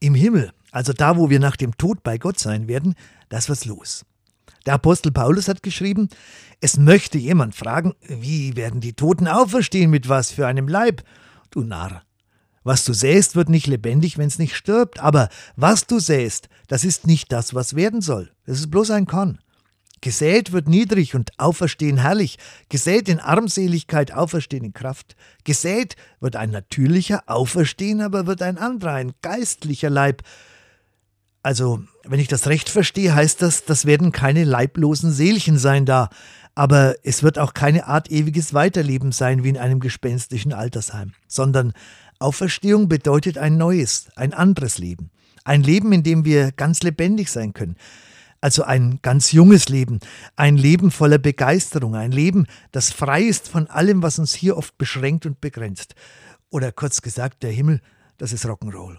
Im Himmel, also da, wo wir nach dem Tod bei Gott sein werden, da ist was los. Der Apostel Paulus hat geschrieben, es möchte jemand fragen, wie werden die Toten auferstehen, mit was für einem Leib? Du Narr. Was du säst, wird nicht lebendig, wenn es nicht stirbt, aber was du säst, das ist nicht das, was werden soll. Das ist bloß ein Korn. Gesät wird niedrig und auferstehen herrlich. Gesät in Armseligkeit, auferstehen in Kraft. Gesät wird ein natürlicher, auferstehen aber wird ein anderer, ein geistlicher Leib. Also, wenn ich das recht verstehe, heißt das, das werden keine leiblosen Seelchen sein da. Aber es wird auch keine Art ewiges Weiterleben sein wie in einem gespenstischen Altersheim, sondern Auferstehung bedeutet ein neues, ein anderes Leben. Ein Leben, in dem wir ganz lebendig sein können also ein ganz junges Leben, ein Leben voller Begeisterung, ein Leben, das frei ist von allem, was uns hier oft beschränkt und begrenzt. Oder kurz gesagt, der Himmel, das ist Rock'n'Roll.